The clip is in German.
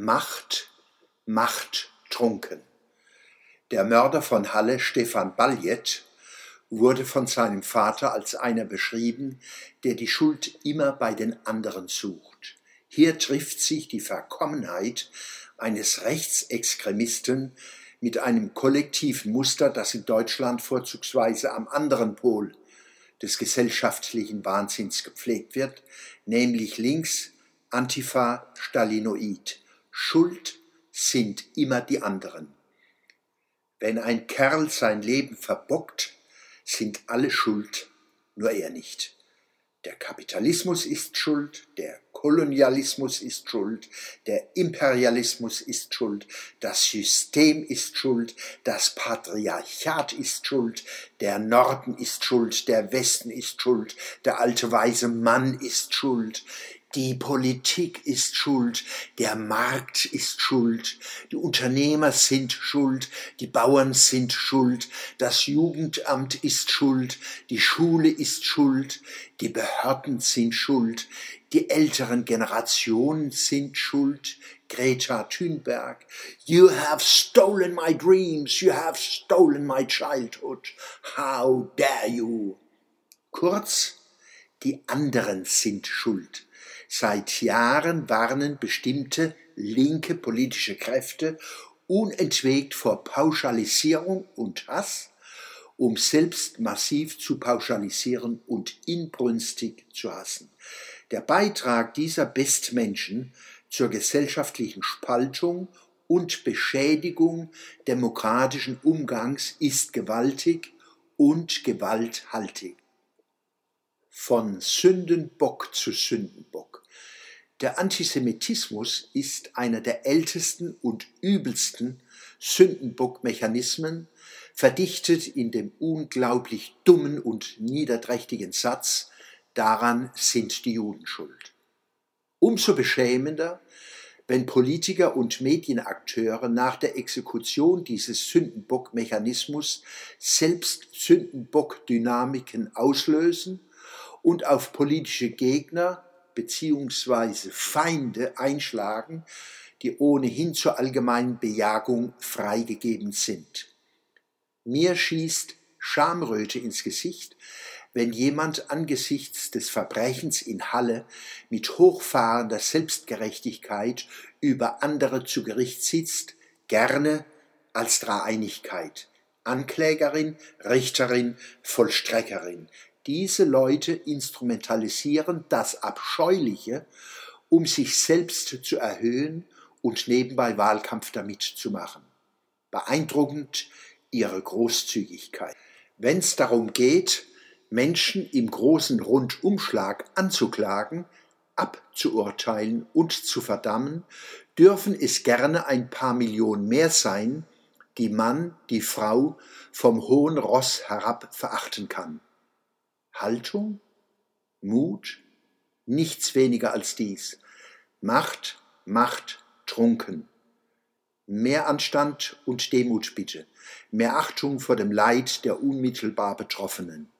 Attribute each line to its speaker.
Speaker 1: Macht, Macht trunken. Der Mörder von Halle, Stefan Baljet, wurde von seinem Vater als einer beschrieben, der die Schuld immer bei den anderen sucht. Hier trifft sich die Verkommenheit eines Rechtsextremisten mit einem kollektiven Muster, das in Deutschland vorzugsweise am anderen Pol des gesellschaftlichen Wahnsinns gepflegt wird, nämlich links Antifa Stalinoid. Schuld sind immer die anderen. Wenn ein Kerl sein Leben verbockt, sind alle schuld, nur er nicht. Der Kapitalismus ist schuld, der Kolonialismus ist schuld, der Imperialismus ist schuld, das System ist schuld, das Patriarchat ist schuld, der Norden ist schuld, der Westen ist schuld, der alte weise Mann ist schuld. Die Politik ist schuld, der Markt ist schuld, die Unternehmer sind schuld, die Bauern sind schuld, das Jugendamt ist schuld, die Schule ist schuld, die Behörden sind schuld, die älteren Generationen sind schuld. Greta Thunberg, you have stolen my dreams, you have stolen my childhood, how dare you? Kurz, die anderen sind schuld. Seit Jahren warnen bestimmte linke politische Kräfte unentwegt vor Pauschalisierung und Hass, um selbst massiv zu pauschalisieren und inbrünstig zu hassen. Der Beitrag dieser Bestmenschen zur gesellschaftlichen Spaltung und Beschädigung demokratischen Umgangs ist gewaltig und gewalthaltig. Von Sündenbock zu Sündenbock. Der Antisemitismus ist einer der ältesten und übelsten Sündenbockmechanismen, verdichtet in dem unglaublich dummen und niederträchtigen Satz, daran sind die Juden schuld. Umso beschämender, wenn Politiker und Medienakteure nach der Exekution dieses Sündenbockmechanismus selbst Sündenbock-Dynamiken auslösen und auf politische Gegner bzw. Feinde einschlagen, die ohnehin zur allgemeinen Bejagung freigegeben sind. Mir schießt Schamröte ins Gesicht, wenn jemand angesichts des Verbrechens in Halle mit hochfahrender Selbstgerechtigkeit über andere zu Gericht sitzt, gerne als Dreieinigkeit. Anklägerin, Richterin, Vollstreckerin, diese Leute instrumentalisieren das Abscheuliche, um sich selbst zu erhöhen und nebenbei Wahlkampf damit zu machen. Beeindruckend ihre Großzügigkeit. Wenn es darum geht, Menschen im großen Rundumschlag anzuklagen, abzuurteilen und zu verdammen, dürfen es gerne ein paar Millionen mehr sein, die Mann, die Frau vom hohen Ross herab verachten kann. Haltung, Mut, nichts weniger als dies. Macht, Macht, trunken. Mehr Anstand und Demut bitte, mehr Achtung vor dem Leid der unmittelbar Betroffenen.